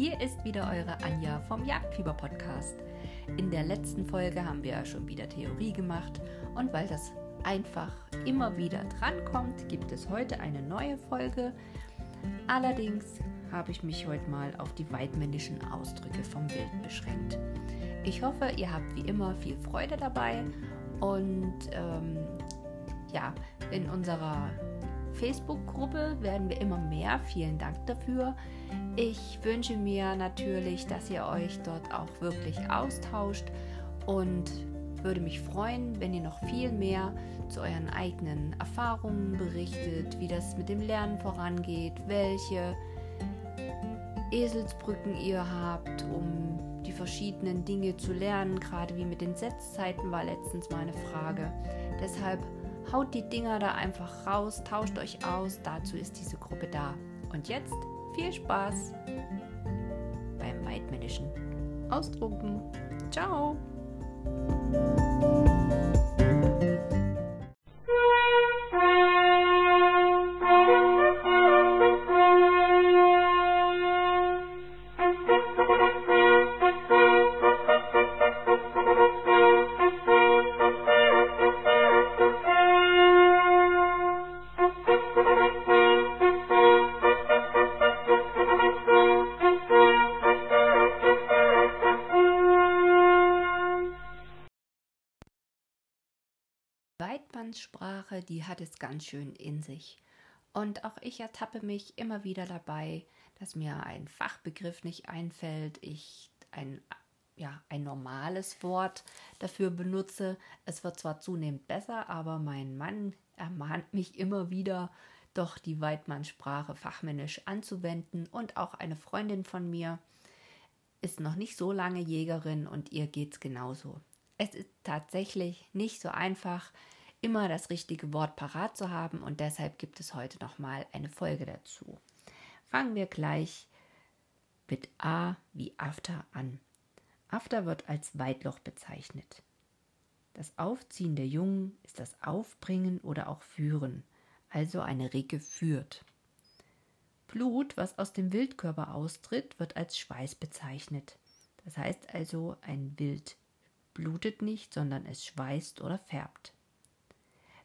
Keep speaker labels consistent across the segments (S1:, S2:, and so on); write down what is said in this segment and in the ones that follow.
S1: Hier ist wieder eure Anja vom Jagdfieber Podcast. In der letzten Folge haben wir schon wieder Theorie gemacht und weil das einfach immer wieder drankommt, gibt es heute eine neue Folge. Allerdings habe ich mich heute mal auf die weidmännischen Ausdrücke vom Wild beschränkt. Ich hoffe, ihr habt wie immer viel Freude dabei und ähm, ja, in unserer Facebook-Gruppe werden wir immer mehr. Vielen Dank dafür. Ich wünsche mir natürlich, dass ihr euch dort auch wirklich austauscht und würde mich freuen, wenn ihr noch viel mehr zu euren eigenen Erfahrungen berichtet, wie das mit dem Lernen vorangeht, welche Eselsbrücken ihr habt, um die verschiedenen Dinge zu lernen, gerade wie mit den Setzzeiten war letztens meine Frage. Deshalb Haut die Dinger da einfach raus, tauscht euch aus, dazu ist diese Gruppe da. Und jetzt viel Spaß beim weidmännischen Ausdrucken. Ciao! Weidmannssprache, die hat es ganz schön in sich. Und auch ich ertappe mich immer wieder dabei, dass mir ein Fachbegriff nicht einfällt, ich ein, ja, ein normales Wort dafür benutze. Es wird zwar zunehmend besser, aber mein Mann ermahnt mich immer wieder, doch die Weidmannsprache fachmännisch anzuwenden. Und auch eine Freundin von mir ist noch nicht so lange Jägerin und ihr geht es genauso. Es ist tatsächlich nicht so einfach, immer das richtige Wort parat zu haben und deshalb gibt es heute nochmal eine Folge dazu. Fangen wir gleich mit A wie After an. After wird als Weitloch bezeichnet. Das Aufziehen der Jungen ist das Aufbringen oder auch Führen, also eine Ricke führt. Blut, was aus dem Wildkörper austritt, wird als Schweiß bezeichnet. Das heißt also, ein Wild blutet nicht, sondern es schweißt oder färbt.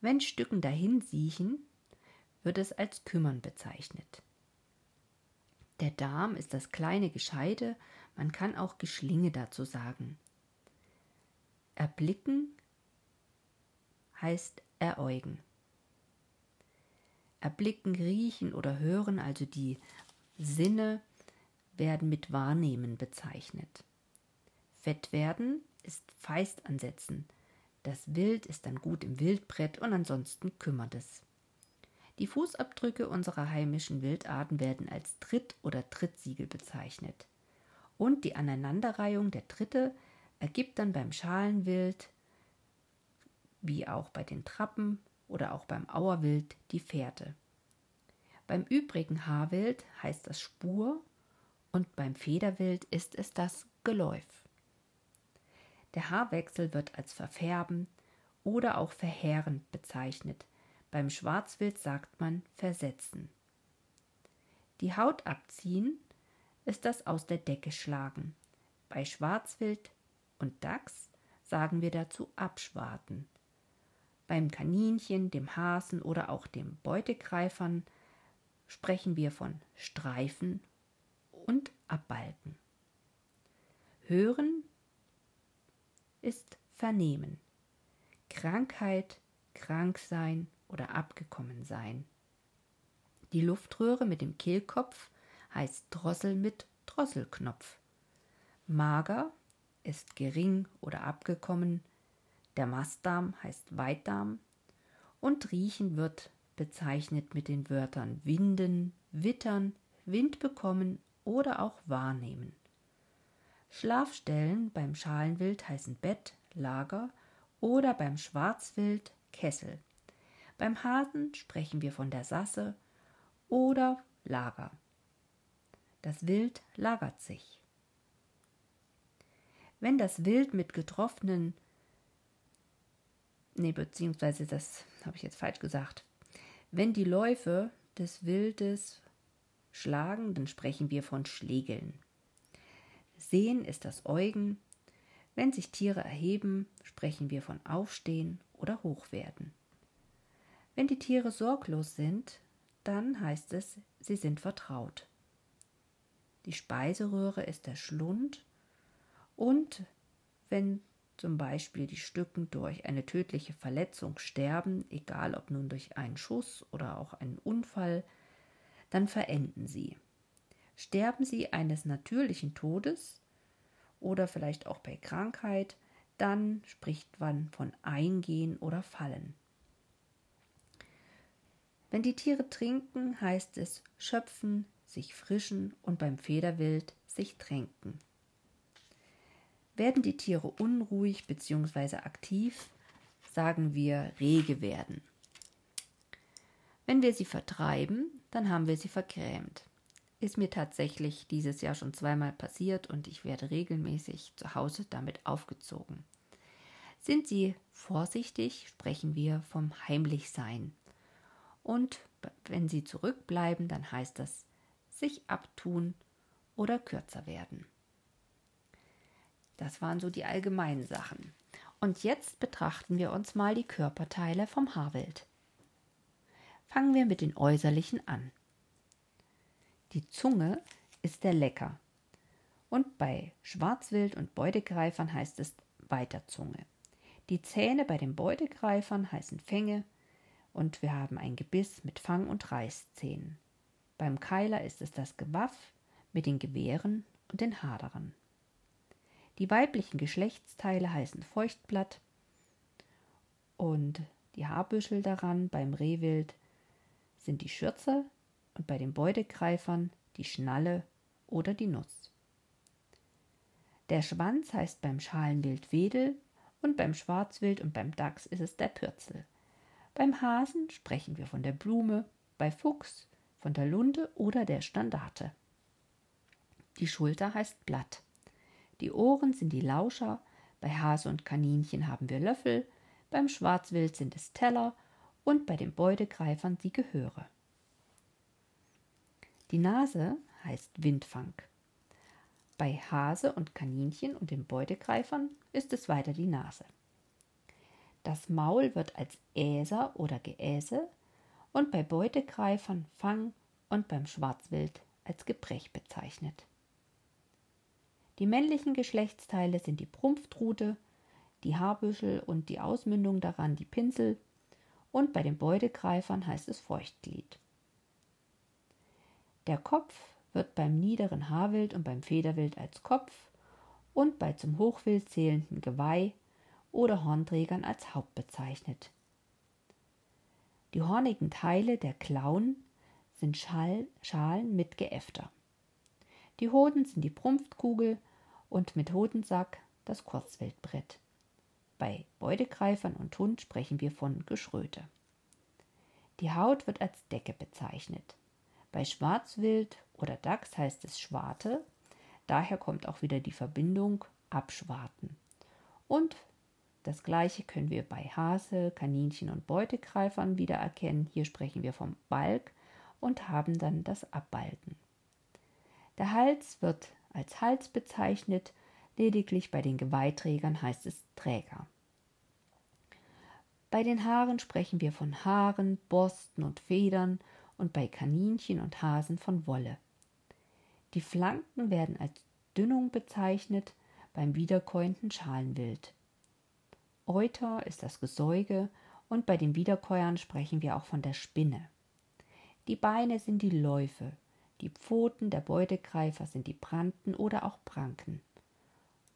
S1: Wenn Stücken dahin siechen, wird es als Kümmern bezeichnet. Der Darm ist das kleine Gescheide, man kann auch Geschlinge dazu sagen. Erblicken heißt eräugen. Erblicken, riechen oder hören, also die Sinne, werden mit Wahrnehmen bezeichnet. Fett werden ist feist ansetzen. Das Wild ist dann gut im Wildbrett und ansonsten kümmert es. Die Fußabdrücke unserer heimischen Wildarten werden als Tritt- oder Trittsiegel bezeichnet. Und die Aneinanderreihung der Tritte ergibt dann beim Schalenwild, wie auch bei den Trappen oder auch beim Auerwild, die Fährte. Beim übrigen Haarwild heißt das Spur und beim Federwild ist es das Geläuf. Der Haarwechsel wird als verfärben oder auch verheerend bezeichnet. Beim Schwarzwild sagt man versetzen. Die Haut abziehen ist das aus der Decke schlagen. Bei Schwarzwild und Dachs sagen wir dazu abschwarten. Beim Kaninchen, dem Hasen oder auch dem Beutegreifern sprechen wir von Streifen und Abbalken. Hören ist vernehmen. Krankheit, krank sein oder abgekommen sein. Die Luftröhre mit dem Kehlkopf heißt Drossel mit Drosselknopf. Mager ist gering oder abgekommen. Der Mastdarm heißt Weitdarm. Und riechen wird bezeichnet mit den Wörtern winden, wittern, Wind bekommen oder auch wahrnehmen. Schlafstellen beim Schalenwild heißen Bett, Lager oder beim Schwarzwild Kessel. Beim Hasen sprechen wir von der Sasse oder Lager. Das Wild lagert sich. Wenn das Wild mit getroffenen, nee, beziehungsweise das habe ich jetzt falsch gesagt, wenn die Läufe des Wildes schlagen, dann sprechen wir von Schlägeln. Sehen ist das Eugen. Wenn sich Tiere erheben, sprechen wir von Aufstehen oder Hochwerden. Wenn die Tiere sorglos sind, dann heißt es, sie sind vertraut. Die Speiseröhre ist der Schlund und wenn zum Beispiel die Stücken durch eine tödliche Verletzung sterben, egal ob nun durch einen Schuss oder auch einen Unfall, dann verenden sie. Sterben sie eines natürlichen Todes oder vielleicht auch bei Krankheit, dann spricht man von Eingehen oder Fallen. Wenn die Tiere trinken, heißt es schöpfen, sich frischen und beim Federwild sich tränken. Werden die Tiere unruhig bzw. aktiv, sagen wir rege werden. Wenn wir sie vertreiben, dann haben wir sie vergrämt. Ist mir tatsächlich dieses Jahr schon zweimal passiert und ich werde regelmäßig zu Hause damit aufgezogen. Sind sie vorsichtig, sprechen wir vom Heimlichsein. Und wenn sie zurückbleiben, dann heißt das sich abtun oder kürzer werden. Das waren so die allgemeinen Sachen. Und jetzt betrachten wir uns mal die Körperteile vom Haarwild. Fangen wir mit den äußerlichen an. Die Zunge ist der Lecker. Und bei Schwarzwild und Beutegreifern heißt es Weiterzunge. Die Zähne bei den Beutegreifern heißen Fänge und wir haben ein Gebiss mit Fang- und Reißzähnen. Beim Keiler ist es das Gewaff mit den Gewehren und den Hadern. Die weiblichen Geschlechtsteile heißen Feuchtblatt und die Haarbüschel daran beim Rehwild sind die Schürze und bei den Beutegreifern die Schnalle oder die Nuss. Der Schwanz heißt beim Schalenwild Wedel und beim Schwarzwild und beim Dachs ist es der Pürzel. Beim Hasen sprechen wir von der Blume, bei Fuchs von der Lunde oder der Standarte. Die Schulter heißt Blatt. Die Ohren sind die Lauscher, bei Hase und Kaninchen haben wir Löffel, beim Schwarzwild sind es Teller und bei den Beutegreifern die Gehöre. Die Nase heißt Windfang. Bei Hase und Kaninchen und den Beutegreifern ist es weiter die Nase. Das Maul wird als Äser oder Geäse und bei Beutegreifern Fang und beim Schwarzwild als Gebrech bezeichnet. Die männlichen Geschlechtsteile sind die Prumpftrute, die Haarbüschel und die Ausmündung daran die Pinsel und bei den Beudegreifern heißt es Feuchtglied. Der Kopf wird beim niederen Haarwild und beim Federwild als Kopf und bei zum Hochwild zählenden Geweih oder Hornträgern als Haupt bezeichnet. Die hornigen Teile der Klauen sind Schal Schalen mit Geäfter. Die Hoden sind die Prumpfkugel und mit Hodensack das Kurzwildbrett. Bei Beudegreifern und Hund sprechen wir von Geschröte. Die Haut wird als Decke bezeichnet. Bei Schwarzwild oder Dachs heißt es Schwarte, daher kommt auch wieder die Verbindung abschwarten. Und das gleiche können wir bei Hase, Kaninchen und Beutegreifern wieder erkennen. Hier sprechen wir vom Balk und haben dann das Abbalken. Der Hals wird als Hals bezeichnet, lediglich bei den Geweihträgern heißt es Träger. Bei den Haaren sprechen wir von Haaren, Borsten und Federn und bei Kaninchen und Hasen von Wolle. Die Flanken werden als Dünnung bezeichnet beim wiederkäuenden Schalenwild. Euter ist das Gesäuge und bei den Wiederkäuern sprechen wir auch von der Spinne. Die Beine sind die Läufe, die Pfoten der Beutegreifer sind die Branten oder auch Pranken.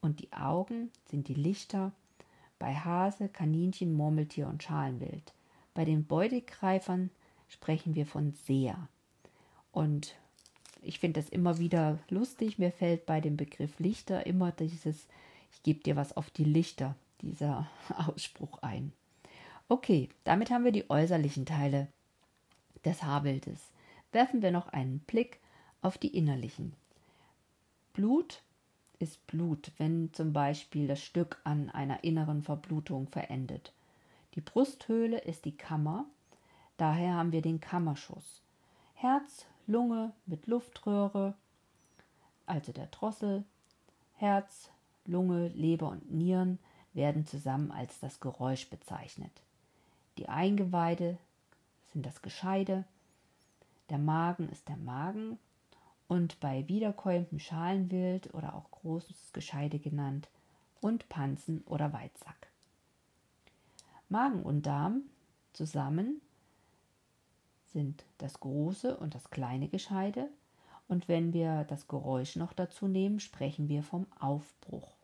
S1: Und die Augen sind die Lichter bei Hase, Kaninchen, Murmeltier und Schalenwild. Bei den Beutegreifern sprechen wir von Seher. Und ich finde das immer wieder lustig. Mir fällt bei dem Begriff Lichter immer dieses, ich gebe dir was auf die Lichter, dieser Ausspruch ein. Okay, damit haben wir die äußerlichen Teile des Haarwildes werfen wir noch einen Blick auf die innerlichen. Blut ist Blut, wenn zum Beispiel das Stück an einer inneren Verblutung verendet. Die Brusthöhle ist die Kammer, daher haben wir den Kammerschuss. Herz, Lunge mit Luftröhre, also der Drossel, Herz, Lunge, Leber und Nieren werden zusammen als das Geräusch bezeichnet. Die Eingeweide sind das Gescheide, der Magen ist der Magen und bei wiederkäuendem Schalenwild oder auch großes Gescheide genannt und Panzen oder Weizsack. Magen und Darm zusammen sind das große und das kleine Gescheide und wenn wir das Geräusch noch dazu nehmen, sprechen wir vom Aufbruch.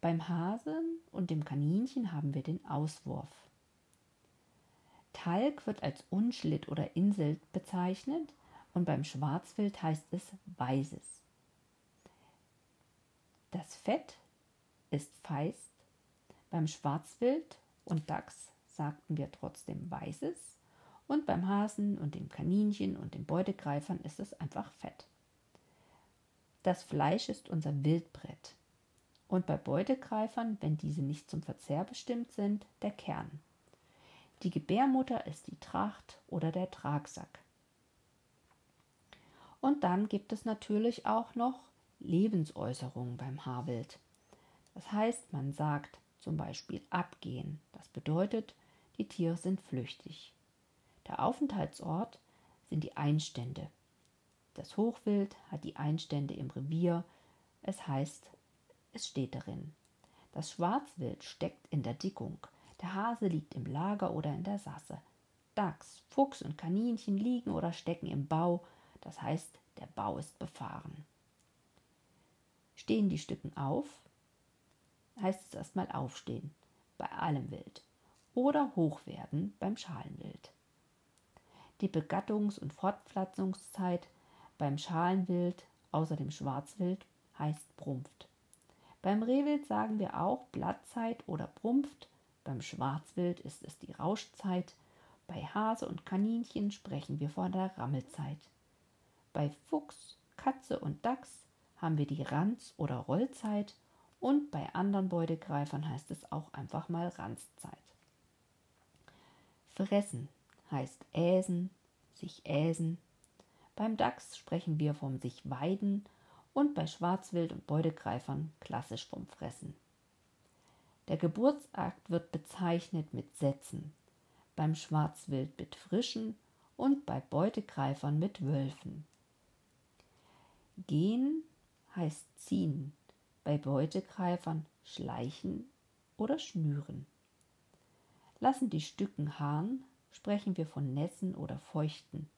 S1: Beim Hasen und dem Kaninchen haben wir den Auswurf. Talg wird als Unschlitt oder Insel bezeichnet und beim Schwarzwild heißt es Weißes. Das Fett ist feist. Beim Schwarzwild und Dachs sagten wir trotzdem Weißes. Und beim Hasen und dem Kaninchen und den Beutegreifern ist es einfach Fett. Das Fleisch ist unser Wildbrett. Und bei Beutegreifern, wenn diese nicht zum Verzehr bestimmt sind, der Kern. Die Gebärmutter ist die Tracht oder der Tragsack. Und dann gibt es natürlich auch noch Lebensäußerungen beim Haarwild. Das heißt, man sagt zum Beispiel abgehen. Das bedeutet, die Tiere sind flüchtig. Der Aufenthaltsort sind die Einstände. Das Hochwild hat die Einstände im Revier. Es heißt, es steht darin. Das Schwarzwild steckt in der Dickung. Der Hase liegt im Lager oder in der Sasse. Dachs, Fuchs und Kaninchen liegen oder stecken im Bau, das heißt, der Bau ist befahren. Stehen die Stücken auf, heißt es erstmal aufstehen, bei allem Wild, oder hoch werden beim Schalenwild. Die Begattungs- und Fortpflanzungszeit beim Schalenwild, außer dem Schwarzwild, heißt Brumpft. Beim Rehwild sagen wir auch Blattzeit oder Brumpft, beim Schwarzwild ist es die Rauschzeit, bei Hase und Kaninchen sprechen wir von der Rammelzeit. Bei Fuchs, Katze und Dachs haben wir die Ranz- oder Rollzeit und bei anderen Beutegreifern heißt es auch einfach mal Ranzzeit. Fressen heißt äsen, sich äsen. Beim Dachs sprechen wir vom sich weiden und bei Schwarzwild und Beutegreifern klassisch vom Fressen. Der Geburtsakt wird bezeichnet mit Sätzen, beim Schwarzwild mit Frischen und bei Beutegreifern mit Wölfen. Gehen heißt ziehen, bei Beutegreifern schleichen oder schnüren. Lassen die Stücken harren, sprechen wir von nässen oder feuchten.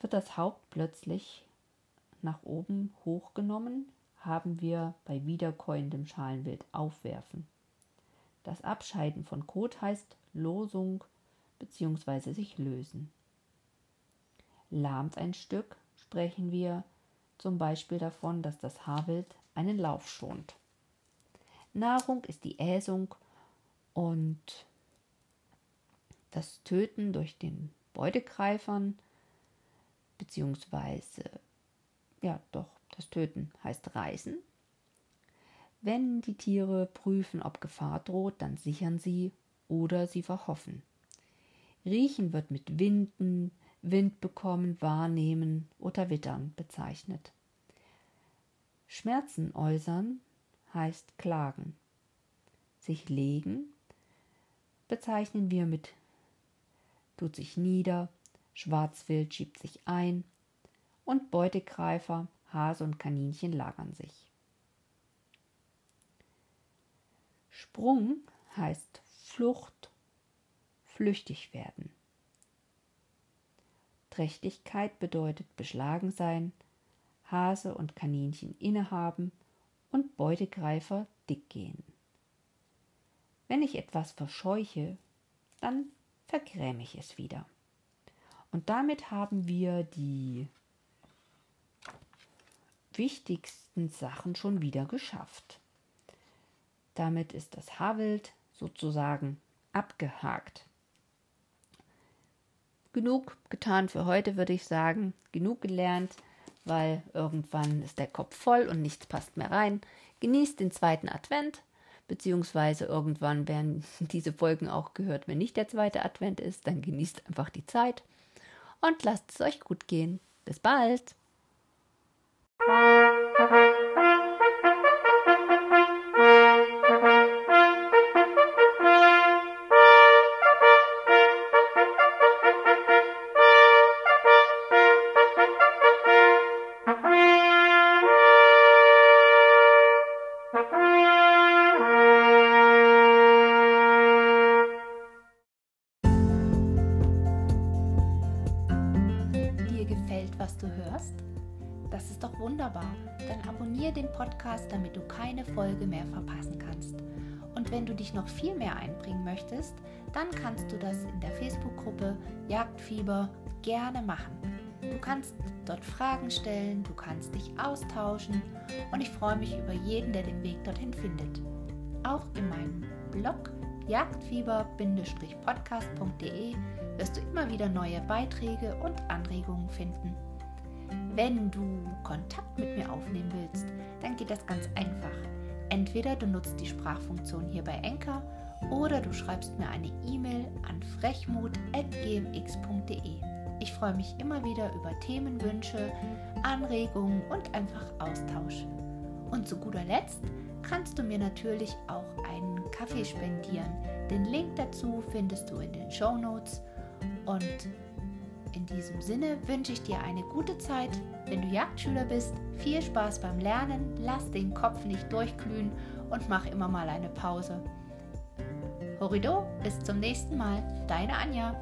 S1: Wird das Haupt plötzlich nach oben hochgenommen, haben wir bei wiederkäuendem Schalenwild aufwerfen. Das Abscheiden von Kot heißt Losung bzw. sich lösen. Lahmt ein Stück, sprechen wir zum Beispiel davon, dass das Haarwild einen Lauf schont. Nahrung ist die Äsung und das Töten durch den Beutegreifern, beziehungsweise, ja doch, das Töten heißt Reißen. Wenn die Tiere prüfen, ob Gefahr droht, dann sichern sie oder sie verhoffen. Riechen wird mit Winden, Wind bekommen, wahrnehmen oder wittern bezeichnet. Schmerzen äußern heißt klagen. Sich legen bezeichnen wir mit tut sich nieder, Schwarzwild schiebt sich ein und Beutegreifer, Hase und Kaninchen lagern sich. Sprung heißt Flucht, flüchtig werden. Trächtigkeit bedeutet beschlagen sein, Hase und Kaninchen innehaben und Beutegreifer dick gehen. Wenn ich etwas verscheuche, dann vergräme ich es wieder. Und damit haben wir die wichtigsten Sachen schon wieder geschafft. Damit ist das Haarwild sozusagen abgehakt. Genug getan für heute, würde ich sagen. Genug gelernt, weil irgendwann ist der Kopf voll und nichts passt mehr rein. Genießt den zweiten Advent, beziehungsweise irgendwann werden diese Folgen auch gehört, wenn nicht der zweite Advent ist. Dann genießt einfach die Zeit und lasst es euch gut gehen. Bis bald! Dich noch viel mehr einbringen möchtest, dann kannst du das in der Facebook-Gruppe Jagdfieber gerne machen. Du kannst dort Fragen stellen, du kannst dich austauschen und ich freue mich über jeden, der den Weg dorthin findet. Auch in meinem Blog jagdfieber-podcast.de wirst du immer wieder neue Beiträge und Anregungen finden. Wenn du Kontakt mit mir aufnehmen willst, dann geht das ganz einfach. Entweder du nutzt die Sprachfunktion hier bei Enker oder du schreibst mir eine E-Mail an frechmut.gmx.de. Ich freue mich immer wieder über Themenwünsche, Anregungen und einfach Austausch. Und zu guter Letzt kannst du mir natürlich auch einen Kaffee spendieren. Den Link dazu findest du in den Show Notes. Und in diesem Sinne wünsche ich dir eine gute Zeit. Wenn du Jagdschüler bist, viel Spaß beim Lernen, lass den Kopf nicht durchglühen und mach immer mal eine Pause. Horido, bis zum nächsten Mal, deine Anja.